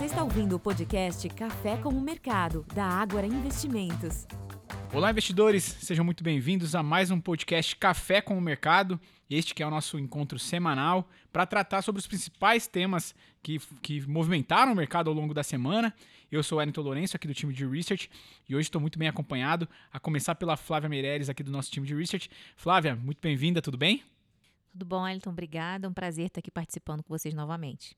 Você está ouvindo o podcast Café com o Mercado, da Ágora Investimentos. Olá, investidores! Sejam muito bem-vindos a mais um podcast Café com o Mercado. Este que é o nosso encontro semanal para tratar sobre os principais temas que, que movimentaram o mercado ao longo da semana. Eu sou o Wellington Lourenço, aqui do time de Research, e hoje estou muito bem acompanhado, a começar pela Flávia Meireles, aqui do nosso time de Research. Flávia, muito bem-vinda, tudo bem? Tudo bom, Wellington? Obrigada. É um prazer estar aqui participando com vocês novamente.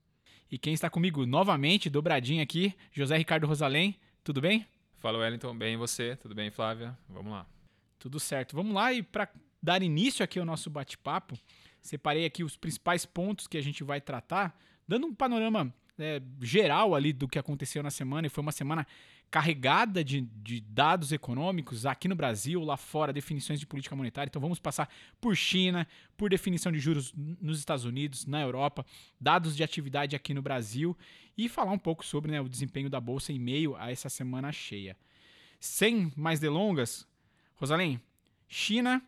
E quem está comigo novamente, dobradinho aqui, José Ricardo Rosalém, tudo bem? Fala, Wellington. Bem, e você? Tudo bem, Flávia? Vamos lá. Tudo certo. Vamos lá e para dar início aqui ao nosso bate-papo, separei aqui os principais pontos que a gente vai tratar, dando um panorama é, geral ali do que aconteceu na semana, e foi uma semana carregada de, de, dados econômicos aqui no Brasil, lá fora, definições de política monetária. Então vamos passar por China, por definição de juros nos Estados Unidos, na Europa, dados de atividade aqui no Brasil e falar um pouco sobre né, o desempenho da Bolsa em meio a essa semana cheia. Sem mais delongas, Rosalém, China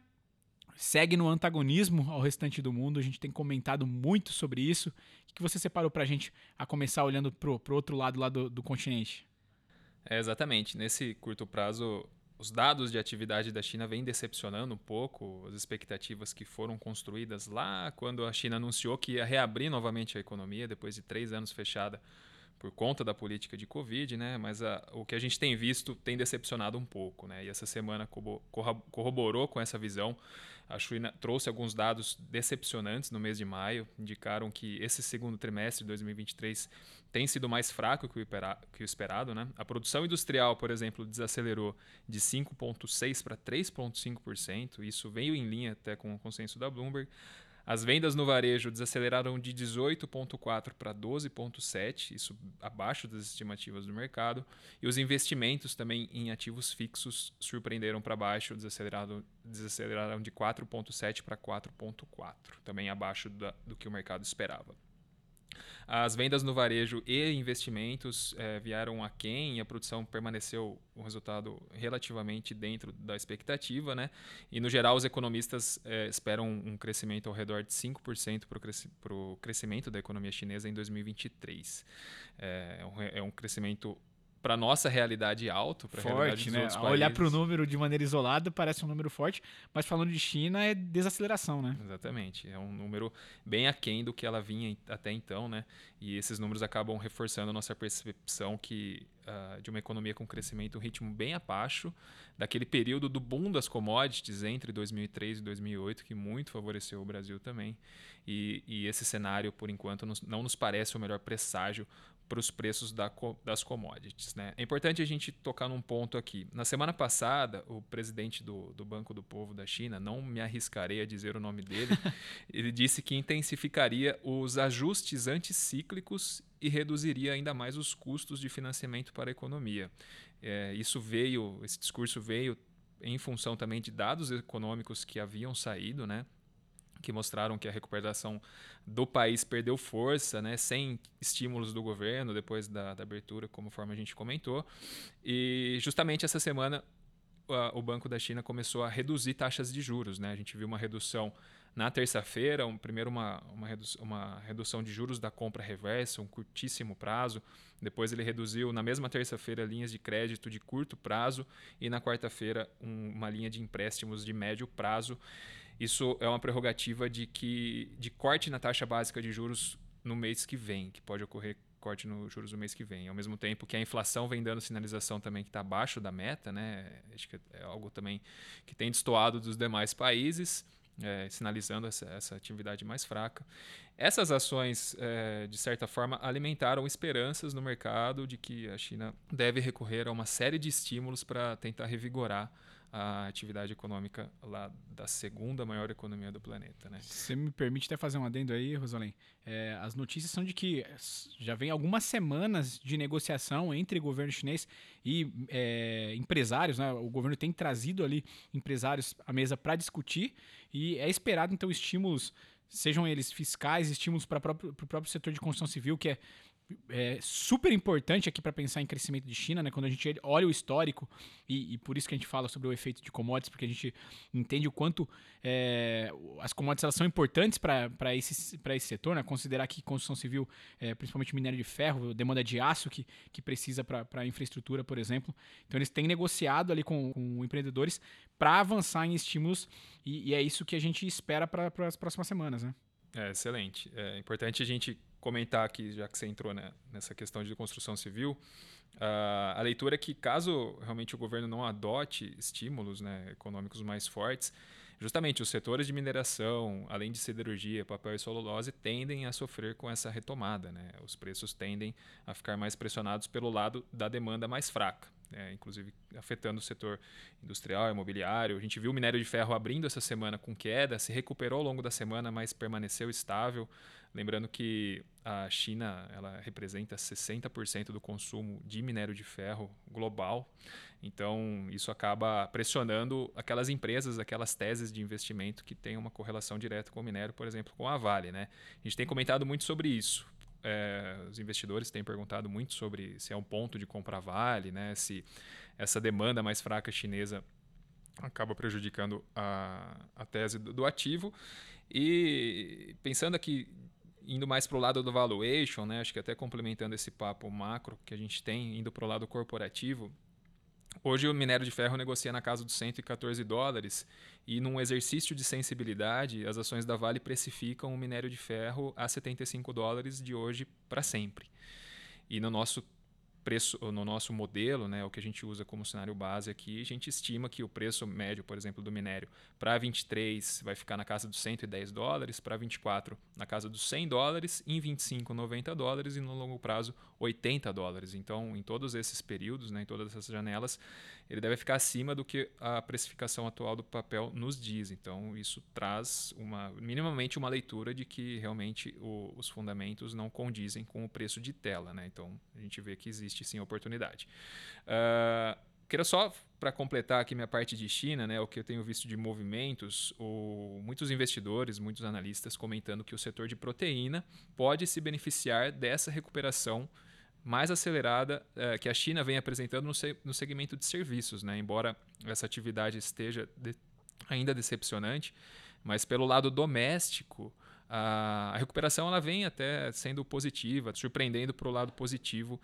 segue no antagonismo ao restante do mundo. A gente tem comentado muito sobre isso. O que você separou para a gente a começar olhando para o outro lado lá do, do continente? É, exatamente. Nesse curto prazo, os dados de atividade da China vêm decepcionando um pouco as expectativas que foram construídas lá quando a China anunciou que ia reabrir novamente a economia depois de três anos fechada por conta da política de Covid, né? Mas a, o que a gente tem visto tem decepcionado um pouco, né? E essa semana corroborou com essa visão. A China trouxe alguns dados decepcionantes no mês de maio, indicaram que esse segundo trimestre de 2023 tem sido mais fraco que o, esperado, né? A produção industrial, por exemplo, desacelerou de 5,6% para 3,5%. Isso veio em linha até com o consenso da Bloomberg. As vendas no varejo desaceleraram de 18,4 para 12,7, isso abaixo das estimativas do mercado. E os investimentos também em ativos fixos surpreenderam para baixo, desaceleraram, desaceleraram de 4,7 para 4,4, também abaixo da, do que o mercado esperava. As vendas no varejo e investimentos é, vieram aquém a produção permaneceu um resultado relativamente dentro da expectativa. Né? E, no geral, os economistas é, esperam um crescimento ao redor de 5% para o crescimento da economia chinesa em 2023. É, é um crescimento para nossa realidade alto, para forte, né? Olhar para o número de maneira isolada parece um número forte, mas falando de China é desaceleração, né? Exatamente, é um número bem aquém do que ela vinha até então, né? E esses números acabam reforçando a nossa percepção que uh, de uma economia com crescimento um ritmo bem abaixo daquele período do boom das commodities entre 2003 e 2008 que muito favoreceu o Brasil também. E, e esse cenário, por enquanto, não nos parece o melhor presságio para os preços da, das commodities. Né? É importante a gente tocar num ponto aqui. Na semana passada, o presidente do, do Banco do Povo da China, não me arriscarei a dizer o nome dele, ele disse que intensificaria os ajustes anticíclicos e reduziria ainda mais os custos de financiamento para a economia. É, isso veio, esse discurso veio em função também de dados econômicos que haviam saído, né? Que mostraram que a recuperação do país perdeu força, né, sem estímulos do governo depois da, da abertura, conforme a gente comentou. E justamente essa semana o Banco da China começou a reduzir taxas de juros. Né? A gente viu uma redução na terça-feira, um, primeiro uma, uma, redu uma, redução de juros da compra reversa, um curtíssimo prazo. Depois ele reduziu na mesma terça-feira linhas de crédito de curto prazo e na quarta-feira um, uma linha de empréstimos de médio prazo. Isso é uma prerrogativa de que de corte na taxa básica de juros no mês que vem, que pode ocorrer corte nos juros no mês que vem. Ao mesmo tempo que a inflação vem dando sinalização também que está abaixo da meta, né? Acho que é algo também que tem destoado dos demais países. É, sinalizando essa, essa, atividade mais fraca. Essas ações, é, de certa forma, alimentaram esperanças no mercado de que a China deve recorrer a uma série de estímulos para tentar revigorar a atividade econômica lá da segunda maior economia do planeta. Né? Você me permite até fazer um adendo aí, Rosalém? É, as notícias são de que já vem algumas semanas de negociação entre governo chinês e é, empresários. Né? O governo tem trazido ali empresários à mesa para discutir e é esperado então estímulos, sejam eles fiscais, estímulos para o próprio setor de construção civil, que é é, super importante aqui para pensar em crescimento de China, né? Quando a gente olha o histórico, e, e, por isso que a gente fala sobre o efeito de commodities, porque a gente entende o quanto é, as commodities são importantes para esse, esse setor, né? Considerar que construção civil, é, principalmente minério de ferro, demanda de aço que, que precisa para a infraestrutura, por exemplo. Então eles têm negociado ali com, com empreendedores para avançar em estímulos, e, e, é isso que a gente espera para as próximas semanas, né? É, excelente. É importante a gente comentar aqui, já que você entrou né, nessa questão de construção civil, uh, a leitura é que caso realmente o governo não adote estímulos né, econômicos mais fortes, justamente os setores de mineração, além de siderurgia, papel e celulose, tendem a sofrer com essa retomada. Né? Os preços tendem a ficar mais pressionados pelo lado da demanda mais fraca. É, inclusive afetando o setor industrial, imobiliário. A gente viu o minério de ferro abrindo essa semana com queda, se recuperou ao longo da semana, mas permaneceu estável. Lembrando que a China ela representa 60% do consumo de minério de ferro global. Então, isso acaba pressionando aquelas empresas, aquelas teses de investimento que têm uma correlação direta com o minério, por exemplo, com a Vale. Né? A gente tem comentado muito sobre isso. É, os investidores têm perguntado muito sobre se é um ponto de compra Vale, né? se essa demanda mais fraca chinesa acaba prejudicando a, a tese do, do ativo. E pensando aqui indo mais para o lado do valuation, né? acho que até complementando esse papo macro que a gente tem, indo para o lado corporativo, hoje o minério de ferro negocia na casa dos 114 dólares e num exercício de sensibilidade, as ações da Vale precificam o minério de ferro a 75 dólares de hoje para sempre. E no nosso preço no nosso modelo, né, o que a gente usa como cenário base aqui, a gente estima que o preço médio, por exemplo, do minério para 23 vai ficar na casa dos 110 dólares, para 24 na casa dos 100 dólares, em 25 90 dólares e no longo prazo 80 dólares. Então, em todos esses períodos, né, em todas essas janelas, ele deve ficar acima do que a precificação atual do papel nos diz. Então, isso traz uma minimamente uma leitura de que realmente o, os fundamentos não condizem com o preço de tela. Né? Então, a gente vê que existe sim oportunidade. Uh, queria só para completar aqui minha parte de China, né, o que eu tenho visto de movimentos, o, muitos investidores, muitos analistas comentando que o setor de proteína pode se beneficiar dessa recuperação mais acelerada é, que a China vem apresentando no, se, no segmento de serviços, né? embora essa atividade esteja de, ainda decepcionante, mas pelo lado doméstico, a, recuperação ela vem até sendo positiva, surpreendendo para o lado positivo.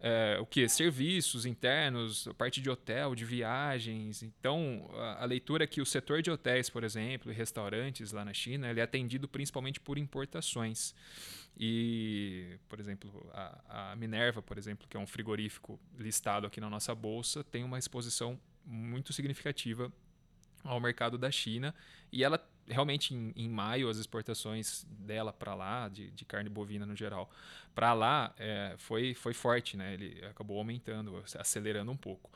É, o que? Serviços internos, parte de hotel, de viagens. Então, a, a, leitura é que o setor de hotéis, por exemplo, e restaurantes lá na China, ele é atendido principalmente por importações. E, por exemplo, a, a, Minerva, por exemplo, que é um frigorífico listado aqui na nossa bolsa, tem uma exposição muito significativa ao mercado da China e ela realmente em, em maio as exportações dela para lá de, de, carne bovina no geral para lá é, foi foi forte né ele acabou aumentando acelerando um pouco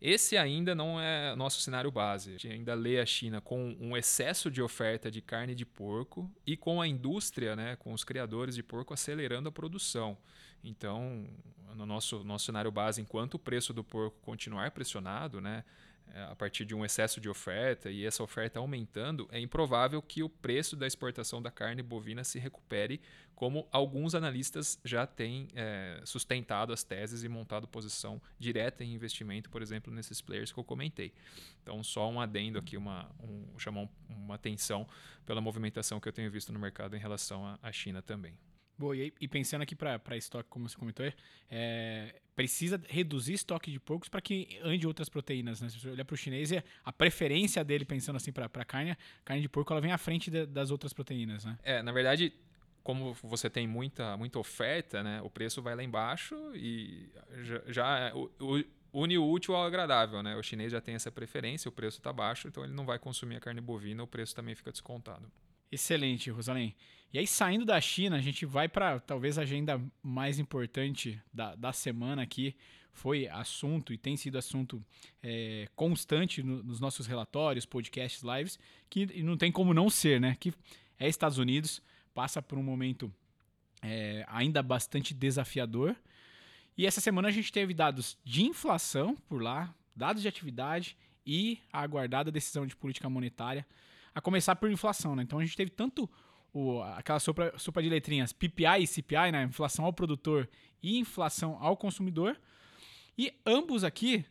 esse ainda não é nosso cenário base. A gente ainda lê a China com um excesso de oferta de carne de porco e com a indústria, né, com os criadores de porco acelerando a produção. Então, no nosso, nosso cenário base, enquanto o preço do porco continuar pressionado, né, a partir de um excesso de oferta e essa oferta aumentando, é improvável que o preço da exportação da carne bovina se recupere, como alguns analistas já têm é, sustentado as teses e montado posição direta em investimento, por exemplo, nesses players que eu comentei. Então, só um adendo aqui, uma, um, chamar uma atenção pela movimentação que eu tenho visto no mercado em relação à China também. E, e pensando aqui para estoque, como você comentou, é, precisa reduzir estoque de porcos para que ande outras proteínas. Né? Se você olhar para o chinês, é a preferência dele, pensando assim para carne, carne de porco, ela vem à frente de, das outras proteínas. Né? É, na verdade, como você tem muita, muita oferta, né, o preço vai lá embaixo e já, já é o, o, une o útil ao agradável. Né? O chinês já tem essa preferência, o preço está baixo, então ele não vai consumir a carne bovina, o preço também fica descontado. Excelente, Rosalém. E aí, saindo da China, a gente vai para talvez a agenda mais importante da, da semana aqui. Foi assunto e tem sido assunto é, constante no, nos nossos relatórios, podcasts, lives, que não tem como não ser, né? Que é Estados Unidos, passa por um momento é, ainda bastante desafiador. E essa semana a gente teve dados de inflação por lá, dados de atividade e a aguardada decisão de política monetária a começar por inflação, né? Então a gente teve tanto o, aquela sopa, sopa de letrinhas PPI e CPI, né? Inflação ao produtor e inflação ao consumidor. E ambos aqui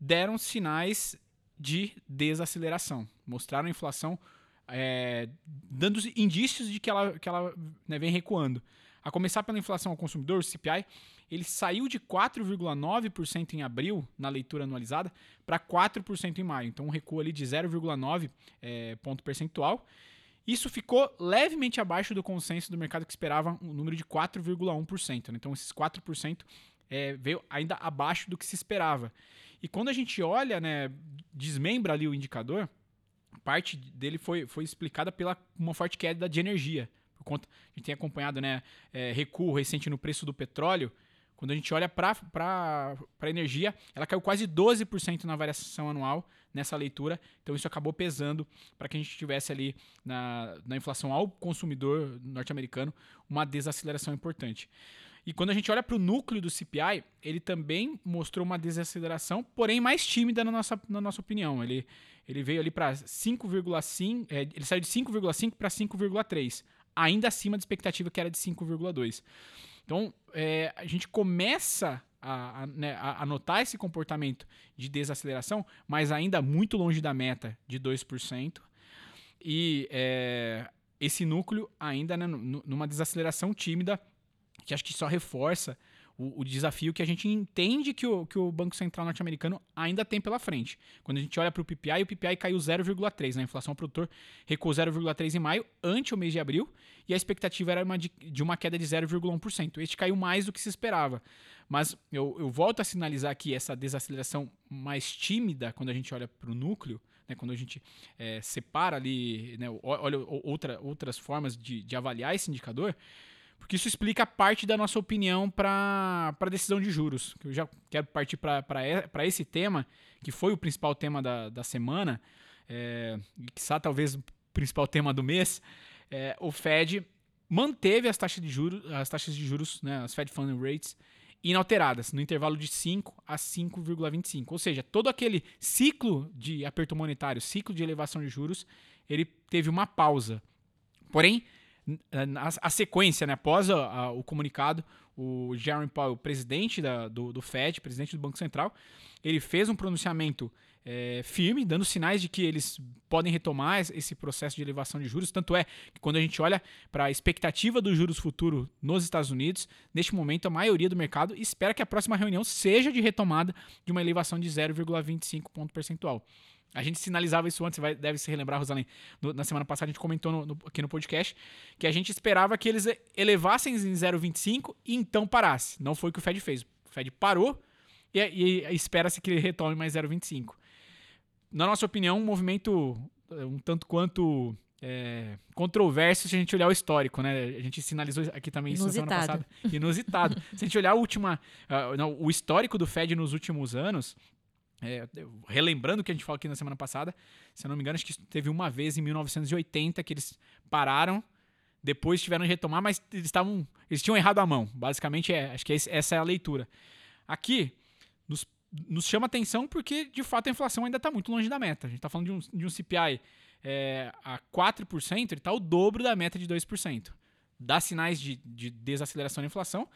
deram sinais de desaceleração. Mostraram a inflação é, dando indícios de que ela, que ela né, vem recuando. A começar pela inflação ao consumidor, o CPI, ele saiu de 4,9% em abril, na leitura anualizada, para 4% em maio. Então, um recuo ali de 0,9 é, ponto percentual. Isso ficou levemente abaixo do consenso do mercado que esperava um número de 4,1%. Né? Então, esses 4% é, veio ainda abaixo do que se esperava. E quando a gente olha, né, desmembra ali o indicador, parte dele foi, foi explicada pela uma forte queda de energia. Por conta, a gente tem acompanhado né, é, recuo recente no preço do petróleo. Quando a gente olha para a energia, ela caiu quase 12% na variação anual nessa leitura. Então isso acabou pesando para que a gente tivesse ali na, na inflação ao consumidor norte-americano uma desaceleração importante. E quando a gente olha para o núcleo do CPI, ele também mostrou uma desaceleração, porém mais tímida na nossa, na nossa opinião. Ele, ele veio ali para 5,5, é, ele saiu de 5,5 para 5,3, ainda acima da expectativa que era de 5,2. Então, é, a gente começa a, a, né, a, notar esse comportamento de desaceleração, mas ainda muito longe da meta de 2%. E é, esse núcleo ainda né, numa desaceleração tímida que acho que só reforça o, o, desafio que a gente entende que o, que o Banco Central norte-americano ainda tem pela frente. Quando a gente olha para o PPI, o PPI caiu 0,3, né? a inflação ao produtor recuou 0,3 em maio, ante o mês de abril, e a expectativa era uma de, de uma queda de 0,1%. Este caiu mais do que se esperava. Mas eu, eu volto a sinalizar aqui essa desaceleração mais tímida quando a gente olha para o núcleo, né, quando a gente é, separa ali, né, olha outra, outras formas de, de avaliar esse indicador, porque isso explica parte da nossa opinião para a decisão de juros. Eu já quero partir para esse tema, que foi o principal tema da, da semana, é, que está talvez o principal tema do mês. É, o Fed manteve as taxas de juros, as taxas de juros, né, as Fed Fund Rates, inalteradas, no intervalo de 5 a 5,25. Ou seja, todo aquele ciclo de aperto monetário, ciclo de elevação de juros, ele teve uma pausa. Porém, a, a sequência, né, após a, a, o comunicado, o Jeremy Powell, presidente da, do, do, Fed, presidente do Banco Central, ele fez um pronunciamento é, firme, dando sinais de que eles podem retomar esse processo de elevação de juros. Tanto é que quando a gente olha para a expectativa dos juros futuro nos Estados Unidos, neste momento a maioria do mercado espera que a próxima reunião seja de retomada de uma elevação de 0,25 ponto percentual. A gente sinalizava isso antes, vai, deve se relembrar, Rosalém. No, na semana passada a gente comentou no, no, aqui no podcast que a gente esperava que eles elevassem em 0,25 e então parasse. Não foi o que o Fed fez. O Fed parou e, e, espera-se que ele retome mais 0,25. Na nossa opinião, um movimento eh, um tanto quanto é, controverso se a gente olhar o histórico, né? A gente sinalizou aqui também isso Inusitado. na semana passada. Inusitado. se a gente olhar a última, uh, não, o histórico do Fed nos últimos anos, é, relembrando o que a gente falou aqui na semana passada, se eu não me engano, acho que teve uma vez em 1980 que eles pararam, depois tiveram de retomar, mas eles estavam. Eles tinham errado a mão. Basicamente, é, acho que essa é a leitura. Aqui, nos, nos chama atenção porque, de fato, a inflação ainda está muito longe da meta. A gente está falando de um, de um CPI é, a 4%, ele está o dobro da meta de 2%. Dá sinais de, de desaceleração da inflação,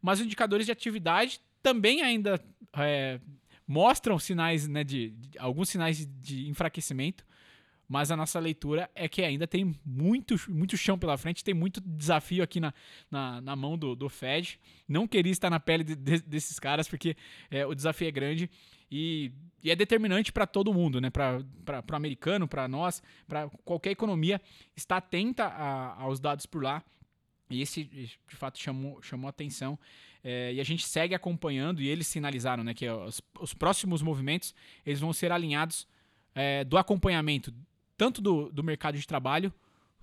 mas os indicadores de atividade também ainda é, mostram sinais, né, de, de alguns sinais de, enfraquecimento, mas a nossa leitura é que ainda tem muito, muito chão pela frente, tem muito desafio aqui na, na, na mão do, do Fed. Não queria estar na pele de, de, desses caras, porque é, o desafio é grande e, e é determinante para todo mundo, né? para o americano, para nós, para qualquer economia, estar atenta a, aos dados por lá. E esse, de fato, chamou, chamou atenção. É, e a gente segue acompanhando, e eles sinalizaram né, que os, os próximos movimentos eles vão ser alinhados é, do acompanhamento tanto do, do mercado de trabalho,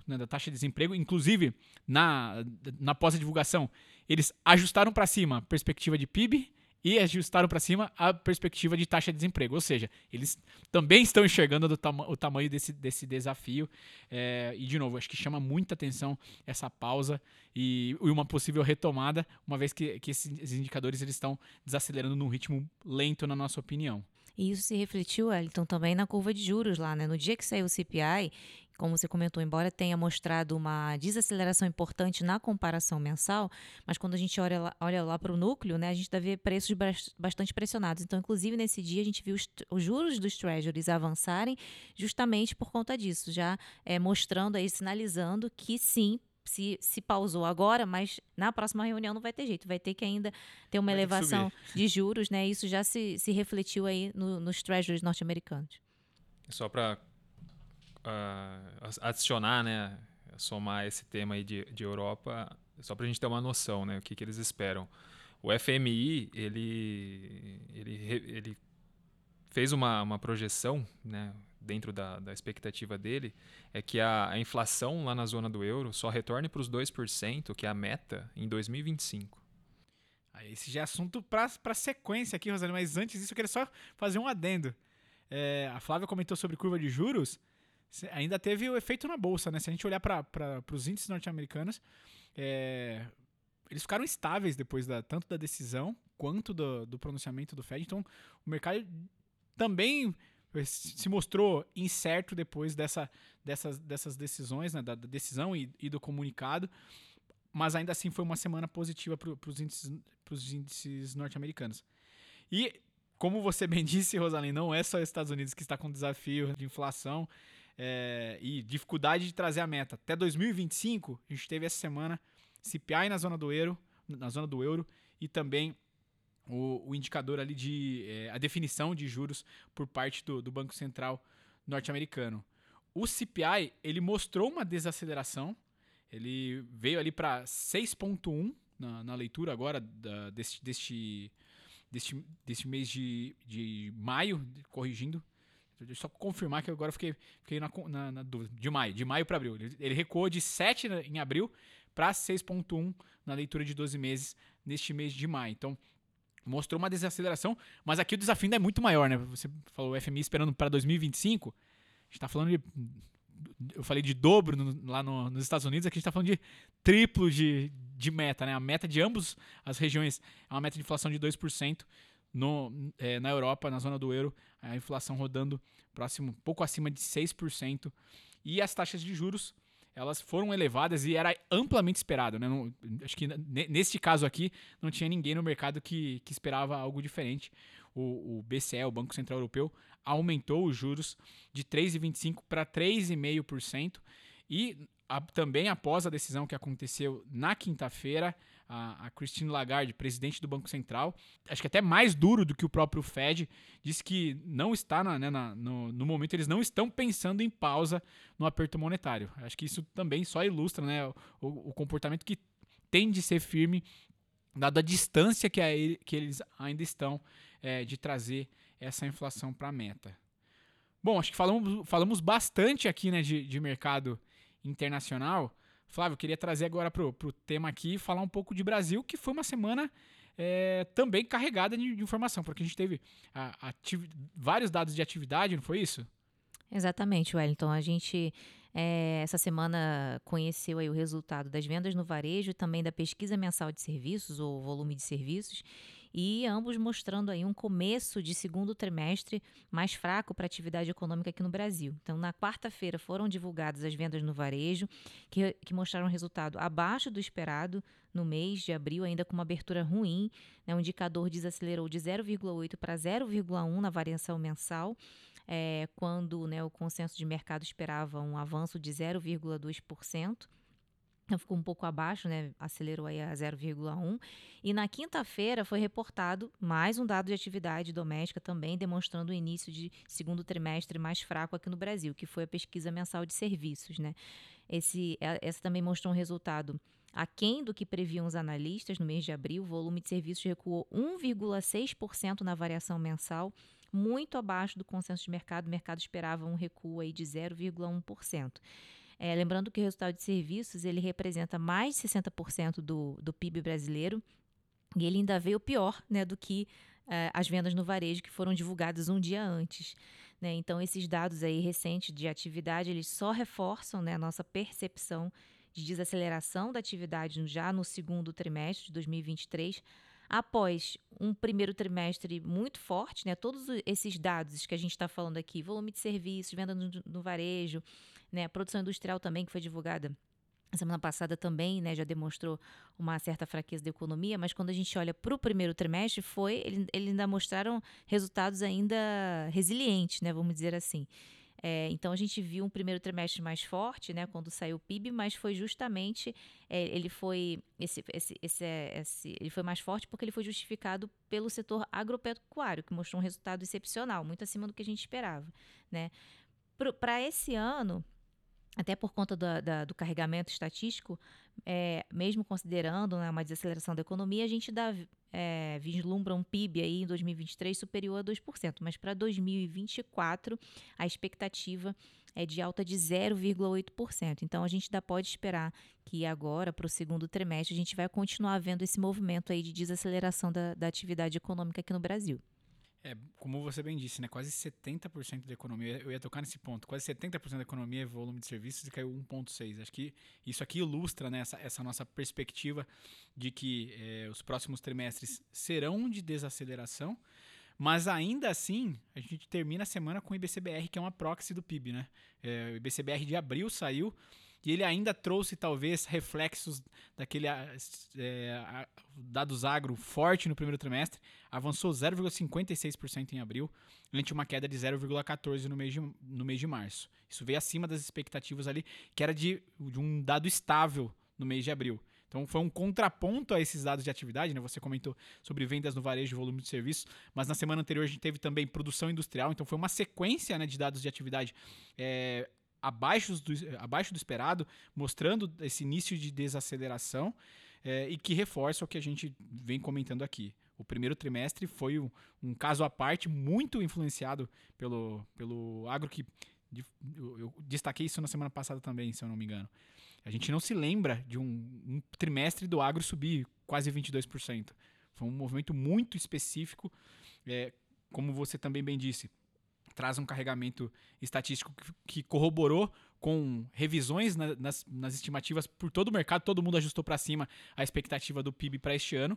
né, da taxa de desemprego, inclusive na, na pós-divulgação, eles ajustaram para cima a perspectiva de PIB e ajustaram para cima a perspectiva de taxa de desemprego. Ou seja, eles também estão enxergando tama o tamanho desse, desse desafio. É, e, de novo, acho que chama muita atenção essa pausa e, e uma possível retomada, uma vez que, que esses indicadores eles estão desacelerando num ritmo lento, na nossa opinião. E isso se refletiu, Elton, também na curva de juros lá, né? No dia que saiu o CPI, como você comentou, embora tenha mostrado uma desaceleração importante na comparação mensal, mas quando a gente olha lá, olha lá para o núcleo, né, a gente deve ver preços bastante pressionados. Então, inclusive, nesse dia, a gente viu os, os juros dos treasuries avançarem justamente por conta disso, já é, mostrando aí, sinalizando que sim, se, se pausou agora, mas na próxima reunião não vai ter jeito, vai ter que ainda ter uma vai elevação de juros, né? Isso já se, se refletiu aí no, nos treasuries norte-americanos. Só para uh, adicionar, né, somar esse tema aí de, de Europa, só para a gente ter uma noção, né, o que, que eles esperam. O FMI, ele, ele, ele fez uma, uma projeção, né, dentro da, da expectativa dele, é que a, a inflação lá na zona do euro só retorne para os 2%, que é a meta, em 2025. Esse já é assunto para sequência aqui, Rosane, mas antes disso eu queria só fazer um adendo. É, a Flávia comentou sobre curva de juros ainda teve o efeito na bolsa, né? Se a gente olhar para os índices norte-americanos, é, eles ficaram estáveis depois da, tanto da decisão quanto do, do pronunciamento do Fed. Então, o mercado também eh, se mostrou incerto depois dessa, dessas, dessas decisões, né, da, da decisão e, e, do comunicado, mas ainda assim foi uma semana positiva para os índices, índices norte-americanos. E, como você bem disse, Rosalind, não é só os Estados Unidos que está com desafio de inflação é, e dificuldade de trazer a meta. Até 2025, a gente teve essa semana CPI na zona do euro, na zona do euro e também o, o indicador ali de é, a definição de juros por parte do, do Banco Central norte-americano. O CPI ele mostrou uma desaceleração, ele veio ali para 6,1 na, na, leitura agora da, deste, deste, deste, deste mês de, de maio, corrigindo, Deixa eu só confirmar que agora eu fiquei, fiquei na, na, na dúvida. De maio, de maio para abril. Ele, ele, recuou de 7 em abril para 6,1 na leitura de 12 meses neste mês de maio. Então, mostrou uma desaceleração, mas aqui o desafio ainda é muito maior, né? Você falou o FMI esperando para 2025. A gente está falando de. Eu falei de dobro no, lá no, nos Estados Unidos, aqui a gente está falando de triplo de, de meta, né? A meta de ambas as regiões é uma meta de inflação de 2% no, é, na Europa, na zona do euro, a inflação rodando próximo, pouco acima de 6%. E as taxas de juros, elas foram elevadas e era amplamente esperado. Né? Não, acho que neste caso aqui, não tinha ninguém no mercado que, que esperava algo diferente. O, o BCE, o Banco Central Europeu, aumentou os juros de 3,25% para 3,5%. E a, também após a decisão que aconteceu na quinta-feira, a, a, Christine Lagarde, presidente do Banco Central, acho que até mais duro do que o próprio Fed, disse que não está na, né, na, no, no, momento, eles não estão pensando em pausa no aperto monetário. Acho que isso também só ilustra né, o, o comportamento que tem de ser firme, dada a distância que, a, que eles ainda estão é, de trazer essa inflação para a meta. Bom, acho que falamos, falamos bastante aqui né, de, de mercado internacional. Flávio, queria trazer agora para o tema aqui falar um pouco de Brasil, que foi uma semana é, também carregada de, de, informação, porque a gente teve a, vários dados de atividade, não foi isso? Exatamente, Wellington. A gente é, essa semana conheceu aí o resultado das vendas no varejo e também da pesquisa mensal de serviços, ou volume de serviços, e ambos mostrando aí um começo de segundo trimestre mais fraco para a atividade econômica aqui no Brasil. Então, na quarta-feira foram divulgadas as vendas no varejo, que, que mostraram resultado abaixo do esperado no mês de abril, ainda com uma abertura ruim. Né? O indicador desacelerou de 0,8 para 0,1 na variação mensal. É, quando né, o consenso de mercado esperava um avanço de 0,2%. Ficou um pouco abaixo, né? acelerou aí a 0,1. E na quinta-feira foi reportado mais um dado de atividade doméstica também, demonstrando o início de segundo trimestre mais fraco aqui no Brasil, que foi a pesquisa mensal de serviços. Né? Esse, é, essa também mostrou um resultado aquém do que previam os analistas no mês de abril. O volume de serviços recuou 1,6% na variação mensal, muito abaixo do consenso de mercado. O mercado esperava um recuo aí de 0,1%. É, lembrando que o resultado de serviços ele representa mais de 60% do, do PIB brasileiro e ele ainda veio pior né, do que é, as vendas no varejo que foram divulgadas um dia antes. Né? Então, esses dados aí recentes de atividade, eles só reforçam né, a nossa percepção de desaceleração da atividade já no segundo trimestre de 2023, após um primeiro trimestre muito forte, né? Todos esses dados que a gente está falando aqui, volume de serviços, venda no, no varejo, né? Produção industrial também, que foi divulgada a semana passada também, né, já demonstrou uma certa fraqueza da economia, mas quando a gente olha para o primeiro trimestre, foi, eles ele ainda mostraram resultados ainda resilientes, né, vamos dizer assim. É, então a gente viu um primeiro trimestre mais forte, né, quando saiu o PIB, mas foi justamente é, ele foi esse, esse, esse, esse, ele foi mais forte porque ele foi justificado pelo setor agropecuário, que mostrou um resultado excepcional, muito acima do que a gente esperava, né. Para esse ano, até por conta do, da, do carregamento estatístico, é, mesmo considerando né, uma desaceleração da economia, a gente dá, é, vislumbra um PIB aí em 2023 superior a 2%, mas para 2024 a expectativa é de alta de 0,8%. Então a gente ainda pode esperar que agora, para o segundo trimestre, a gente vai continuar vendo esse movimento aí de desaceleração da, da atividade econômica aqui no Brasil. É, como você bem disse, né? Quase 70% da economia, eu ia tocar nesse ponto, quase 70% da economia é volume de serviços e caiu 1,6%. Acho que isso aqui ilustra né, essa, essa nossa perspectiva de que é, os próximos trimestres serão de desaceleração, mas ainda assim, a gente termina a semana com o IBCBR, que é uma proxy do PIB, né? É, o IBCBR de abril saiu e ele ainda trouxe, talvez, reflexos daquele é, dados agro forte no primeiro trimestre. Avançou 0,56% em abril, de uma queda de 0,14% no, mês de, no mês de março. Isso veio acima das expectativas ali, que era de, de um dado estável no mês de abril. Então foi um contraponto a esses dados de atividade, né? Você comentou sobre vendas no varejo e volume de serviços, mas na semana anterior a gente teve também produção industrial, então foi uma sequência né, de dados de atividade é, abaixo do, abaixo do esperado, mostrando esse início de desaceleração é, e que reforça o que a gente vem comentando aqui. O primeiro trimestre foi um, um caso à parte, muito influenciado pelo, pelo agro que. Eu, destaquei isso na semana passada também, se eu não me engano. A gente não se lembra de um, um trimestre do agro subir quase 22%. Foi um movimento muito específico, é, como você também bem disse traz um carregamento estatístico que, corroborou com revisões na, nas, nas, estimativas por todo o mercado, todo mundo ajustou para cima a expectativa do PIB para este ano.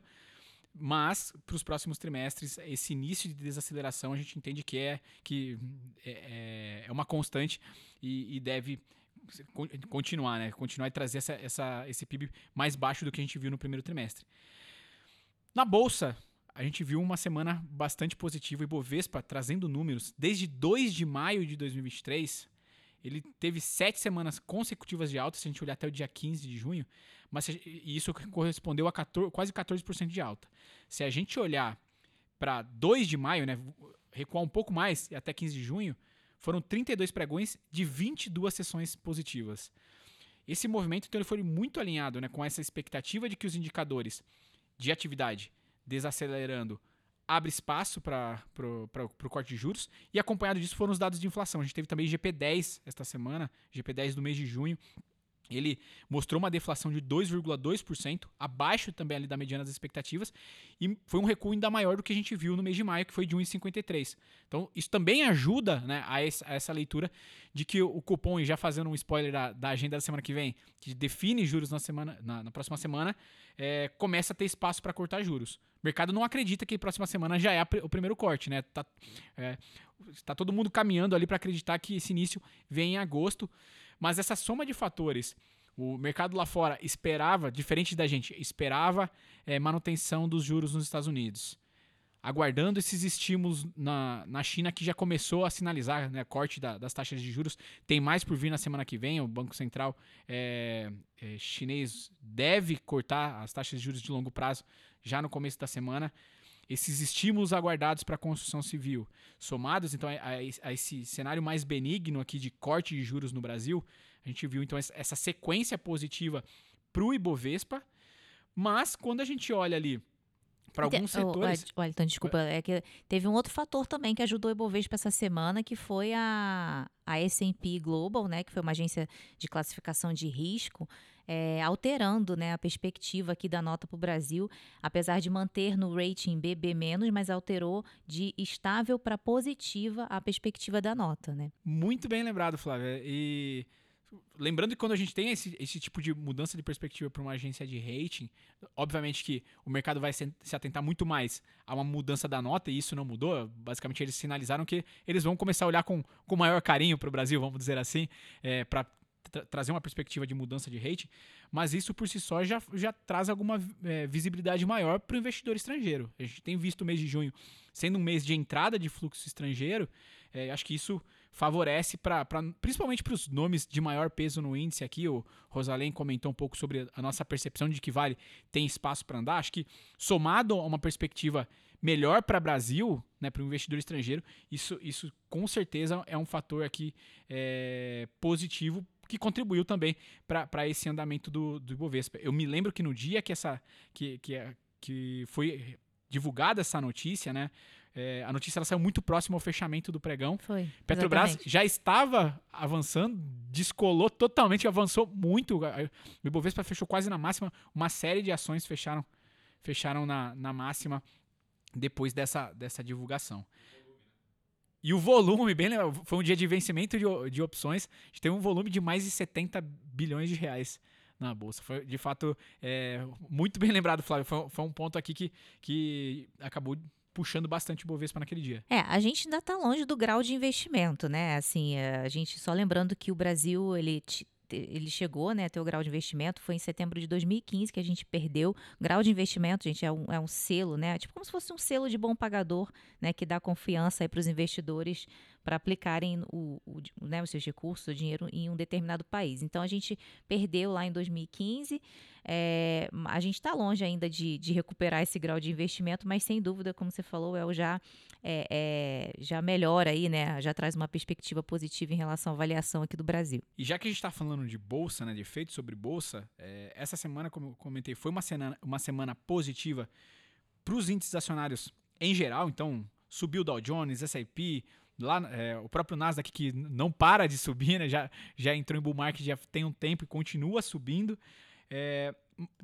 Mas para os próximos trimestres, esse início de desaceleração a gente entende que é, que é, é, é uma constante e, e deve continuar, né? Continuar e trazer essa, essa, esse PIB mais baixo do que a gente viu no primeiro trimestre. Na bolsa, a gente viu uma semana bastante positiva e Bovespa trazendo números. Desde 2 de maio de 2023, ele teve sete semanas consecutivas de alta, se a gente olhar até o dia 15 de junho, mas isso correspondeu a 14, quase 14% de alta. Se a gente olhar para 2 de maio, né, recuar um pouco mais, até 15 de junho, foram 32 pregões de 22 sessões positivas. Esse movimento então, ele foi muito alinhado né, com essa expectativa de que os indicadores de atividade desacelerando, abre espaço para o corte de juros. E acompanhado disso foram os dados de inflação. A gente teve também GP10 esta semana, GP10 do mês de junho. Ele mostrou uma deflação de 2,2%, abaixo também ali da mediana das expectativas, e foi um recuo ainda maior do que a gente viu no mês de maio, que foi de 1,53. Então, isso também ajuda né, a, essa, leitura de que o cupom, e já fazendo um spoiler da, da, agenda da semana que vem, que define juros na, semana, na, na próxima semana, é, começa a ter espaço para cortar juros. O mercado não acredita que próxima semana já é o primeiro corte, né? Tá, é, tá todo mundo caminhando ali para acreditar que esse início vem em agosto, mas essa soma de fatores, o mercado lá fora esperava, diferente da gente, esperava é, manutenção dos juros nos Estados Unidos aguardando esses estímulos na, na China, que já começou a sinalizar né, corte da, das taxas de juros. Tem mais por vir na semana que vem. O Banco Central é, é, chinês deve cortar as taxas de juros de longo prazo já no começo da semana. Esses estímulos aguardados para a construção civil, somados então a, a, esse cenário mais benigno aqui de corte de juros no Brasil, a gente viu então essa sequência positiva para o Ibovespa. Mas quando a gente olha ali para alguns setores. Olha, então, desculpa, é que teve um outro fator também que ajudou o Ibovespa essa semana, que foi a, a S&P Global, né, que foi uma agência de classificação de risco, é, alterando né, a perspectiva aqui da nota para o Brasil, apesar de manter no rating BB-, mas alterou de estável para positiva a perspectiva da nota. Né? Muito bem lembrado, Flávia. E lembrando que quando a gente tem esse, esse tipo de mudança de perspectiva para uma agência de rating, obviamente que o mercado vai se, se, atentar muito mais a uma mudança da nota, e isso não mudou. Basicamente, eles sinalizaram que eles vão começar a olhar com, com maior carinho para o Brasil, vamos dizer assim, é, para tra trazer uma perspectiva de mudança de rating, mas isso por si só já, já traz alguma é, visibilidade maior para o investidor estrangeiro. A gente tem visto o mês de junho sendo um mês de entrada de fluxo estrangeiro, é, acho que isso favorece para principalmente para os nomes de maior peso no índice aqui. O Rosalém comentou um pouco sobre a nossa percepção de que Vale tem espaço para andar. Acho que somado a uma perspectiva melhor para Brasil, né, para o investidor estrangeiro, isso, isso com certeza é um fator aqui é, positivo que contribuiu também para esse andamento do, do Ibovespa. Eu me lembro que no dia que essa que, que, que foi divulgada essa notícia, né? É, a notícia ela saiu muito próximo ao fechamento do pregão. Foi. Petrobras exatamente. já estava avançando, descolou totalmente, avançou muito. O Ibovespa fechou quase na máxima. Uma série de ações fecharam, fecharam na, na máxima depois dessa, dessa divulgação. E o volume, bem foi um dia de vencimento de, de opções. A gente teve um volume de mais de 70 bilhões de reais na bolsa. Foi, de fato, é, muito bem lembrado, Flávio. Foi, foi, um ponto aqui que, que acabou puxando bastante o Bovespa naquele dia. É, a gente ainda está longe do grau de investimento, né? Assim, a gente só lembrando que o Brasil ele ele chegou né, a ter o grau de investimento, foi em setembro de 2015 que a gente perdeu. Grau de investimento, gente, é um, é um selo, né? Tipo como se fosse um selo de bom pagador, né? Que dá confiança para os investidores para aplicarem o, o, né, os seus recursos, o dinheiro em um determinado país. Então a gente perdeu lá em 2015. É, a gente está longe ainda de, de, recuperar esse grau de investimento, mas sem dúvida, como você falou, El já, é, é, já melhora aí, né? Já traz uma perspectiva positiva em relação à avaliação aqui do Brasil. E já que a gente está falando de bolsa, né, de efeitos sobre bolsa, é, essa semana, como eu comentei, foi uma semana, uma semana positiva para os índices acionários em geral. Então, subiu o Dow Jones, S&P, lá é, o próprio Nasdaq que não para de subir, né? já, já entrou em bull market já tem um tempo e continua subindo. É,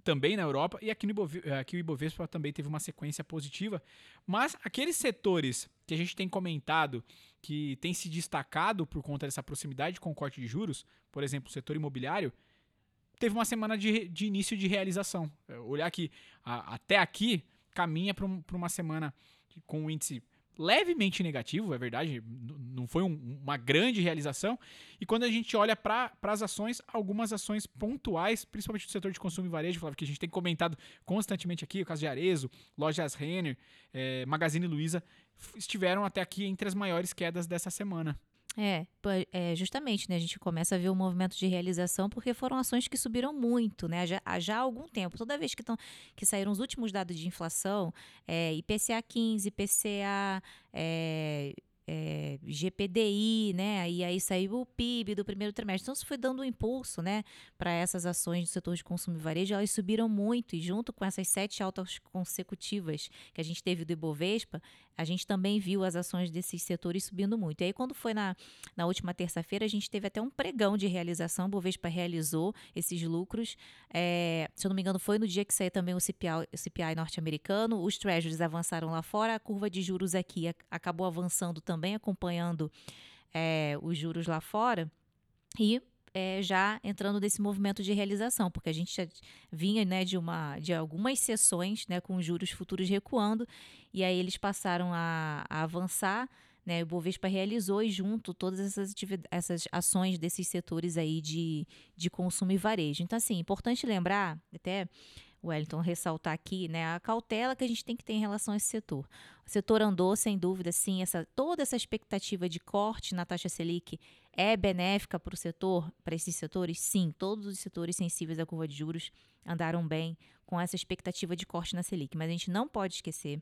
também na Europa e aqui, no Ibovespa, aqui o Ibovespa também teve uma sequência positiva, mas aqueles setores que a gente tem comentado que tem se destacado por conta dessa proximidade com o corte de juros, por exemplo, o setor imobiliário, teve uma semana de, de início de realização. É, olhar que a, até aqui caminha para um, uma semana com um índice levemente negativo, é verdade, não foi um, uma grande realização. E quando a gente olha para as ações, algumas ações pontuais, principalmente do setor de consumo e varejo, que a gente tem comentado constantemente aqui, o caso de Arezo, Lojas Renner, é, Magazine Luiza, estiveram até aqui entre as maiores quedas dessa semana. É, é, justamente, né? A gente começa a ver o movimento de realização porque foram ações que subiram muito, né? Já, já há algum tempo. Toda vez que, tão, que saíram os últimos dados de inflação, é, IPCA 15, IPCA, é, é, GPDI, né? E aí saiu o PIB do primeiro trimestre. Então, isso foi dando um impulso, né, para essas ações do setor de consumo e varejo. Elas subiram muito e junto com essas sete altas consecutivas que a gente teve do Ibovespa, a gente também viu as ações desses setores subindo muito. E aí, quando foi na, na última terça-feira, a gente teve até um pregão de realização. Bovespa realizou esses lucros. É, se eu não me engano, foi no dia que saiu também o CPI, o CPI norte-americano. Os treasuries avançaram lá fora. A curva de juros aqui acabou avançando também, acompanhando é, os juros lá fora. E é, já entrando nesse movimento de realização, porque a gente já vinha né, de, uma, de algumas sessões né, com juros futuros recuando, e aí eles passaram a, a avançar, né, o Bovespa realizou e junto todas essas, essas ações desses setores aí de, de consumo e varejo. Então, assim, importante lembrar, até Wellington ressaltar aqui, né, a cautela que a gente tem que ter em relação a esse setor. O setor andou, sem dúvida, sim, essa, toda essa expectativa de corte na taxa Selic é benéfica para o setor, para esses setores? Sim, todos os setores sensíveis à curva de juros andaram bem com essa expectativa de corte na Selic, mas a gente não pode esquecer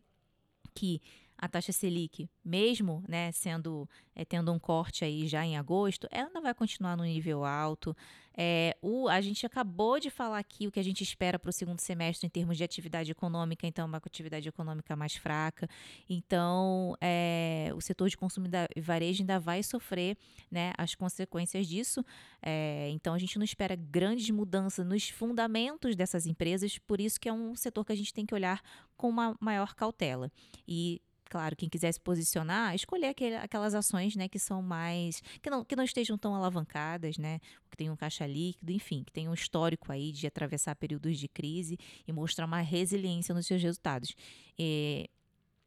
que a taxa Selic, mesmo né, sendo é, tendo um corte aí já em agosto, ela ainda vai continuar no nível alto. É, o, a gente acabou de falar aqui o que a gente espera para o segundo semestre em termos de atividade econômica, então uma atividade econômica mais fraca. Então, é, o setor de consumo e varejo ainda vai sofrer né, as consequências disso. É, então, a gente não espera grandes mudanças nos fundamentos dessas empresas, por isso que é um setor que a gente tem que olhar com uma maior cautela. E claro, quem quiser se posicionar, escolher aquele, aquelas ações, né, que são mais que não, que não estejam tão alavancadas, né, que tenham um caixa líquido, enfim, que tenham um histórico aí de atravessar períodos de crise e mostrar uma resiliência nos seus resultados. E,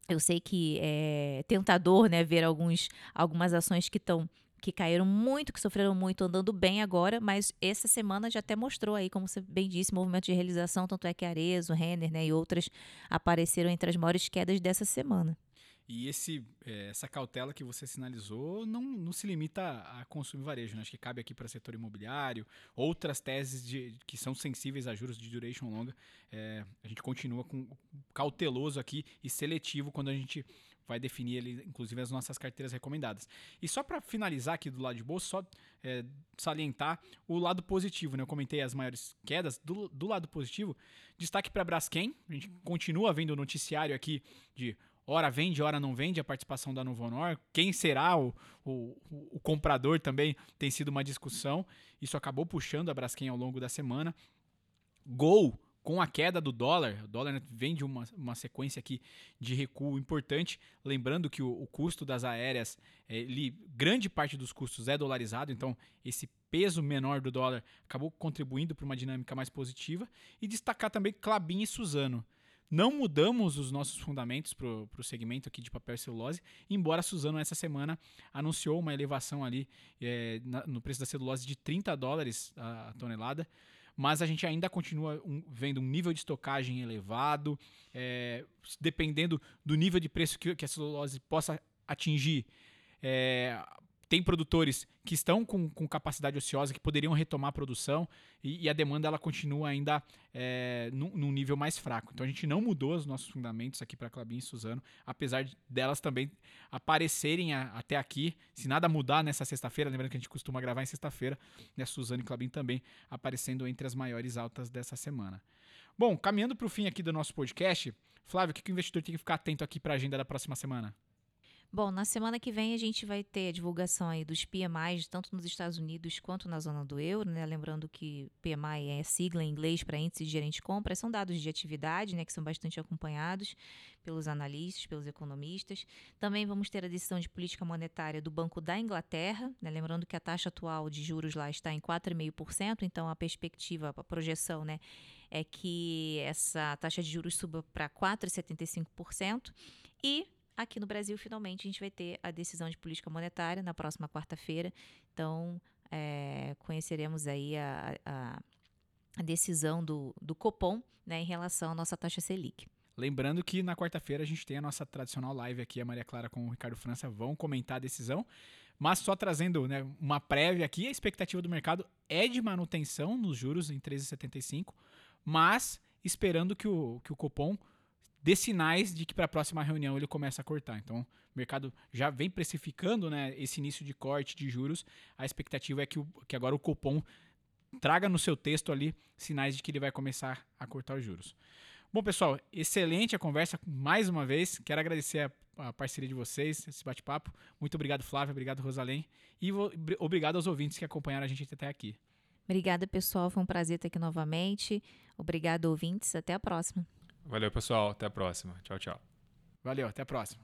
eu sei que é tentador, né, ver alguns, algumas ações que estão que caíram muito, que sofreram muito, andando bem agora, mas essa semana já até mostrou aí, como você bem disse, movimento de realização, tanto é que Arezo, Renner, né, e outras apareceram entre as maiores quedas dessa semana. E esse, é, essa cautela que você sinalizou não, não se limita a consumo e varejo. Né? Acho que cabe aqui para setor imobiliário, outras teses de, que são sensíveis a juros de duration longa. É, a gente continua com cauteloso aqui e seletivo quando a gente vai definir ele, inclusive as nossas carteiras recomendadas. E só para finalizar aqui do lado de bolsa, só é, salientar o lado positivo. Né? Eu comentei as maiores quedas. Do, do lado positivo, destaque para Braskem. A gente continua vendo o noticiário aqui de hora vende, hora não vende a participação da Novo Honor. Quem será o, o, o, comprador também tem sido uma discussão. Isso acabou puxando a Braskem ao longo da semana. Gol com a queda do dólar, o dólar vem de uma, uma sequência aqui de recuo importante. Lembrando que o, o custo das aéreas, é, ele, grande parte dos custos é dolarizado, então esse peso menor do dólar acabou contribuindo para uma dinâmica mais positiva. E destacar também Clabin e Suzano. Não mudamos os nossos fundamentos para o segmento aqui de papel e celulose, embora a Suzano essa semana anunciou uma elevação ali é, na, no preço da celulose de 30 dólares a, a tonelada, mas a gente ainda continua um, vendo um nível de estocagem elevado, é, dependendo do nível de preço que, que a celulose possa atingir. É, tem produtores que estão com, com capacidade ociosa, que poderiam retomar a produção, e, e a demanda ela continua ainda é, num, num, nível mais fraco. Então a gente não mudou os nossos fundamentos aqui para Clabin e Suzano, apesar de delas também aparecerem a, até aqui. Se nada mudar nessa sexta-feira, lembrando que a gente costuma gravar em sexta-feira, né, Suzano e Clabin também aparecendo entre as maiores altas dessa semana. Bom, caminhando para o fim aqui do nosso podcast, Flávio, o que, que o investidor tem que ficar atento aqui para a agenda da próxima semana? Bom, na semana que vem a gente vai ter a divulgação aí dos PMIs, tanto nos Estados Unidos quanto na zona do euro, né? Lembrando que PMI é sigla em inglês para índice de gerente de compra, são dados de atividade, né, que são bastante acompanhados pelos analistas, pelos economistas. Também vamos ter a decisão de política monetária do Banco da Inglaterra, né? Lembrando que a taxa atual de juros lá está em 4,5%, então a perspectiva, a projeção, né, é que essa taxa de juros suba para 4,75% e Aqui no Brasil, finalmente, a gente vai ter a decisão de política monetária na próxima quarta-feira. Então, é, conheceremos aí a, a, a, decisão do, do Copom né, em relação à nossa taxa Selic. Lembrando que na quarta-feira a gente tem a nossa tradicional live aqui, a Maria Clara com o Ricardo França vão comentar a decisão. Mas só trazendo né, uma prévia aqui, a expectativa do mercado é de manutenção nos juros em 13,75, mas esperando que o, que o Copom dê sinais de que para a próxima reunião ele começa a cortar. Então, o mercado já vem precificando né, esse início de corte de juros. A expectativa é que, o, que agora o Copom traga no seu texto ali sinais de que ele vai começar a cortar os juros. Bom, pessoal, excelente a conversa mais uma vez. Quero agradecer a, a parceria de vocês, esse bate-papo. Muito obrigado, Flávia. Obrigado, Rosalém. E vou, obrigado aos ouvintes que acompanharam a gente até aqui. Obrigada, pessoal. Foi um prazer estar aqui novamente. Obrigado, ouvintes. Até a próxima. Valeu, pessoal. Até a próxima. Tchau, tchau. Valeu, até a próxima.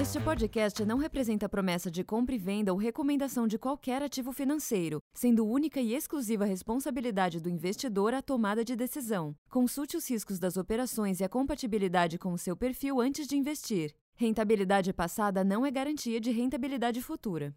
Este podcast não representa promessa de compra e venda ou recomendação de qualquer ativo financeiro, sendo única e exclusiva responsabilidade do investidor a tomada de decisão. Consulte os riscos das operações e a compatibilidade com o seu perfil antes de investir. Rentabilidade passada não é garantia de rentabilidade futura.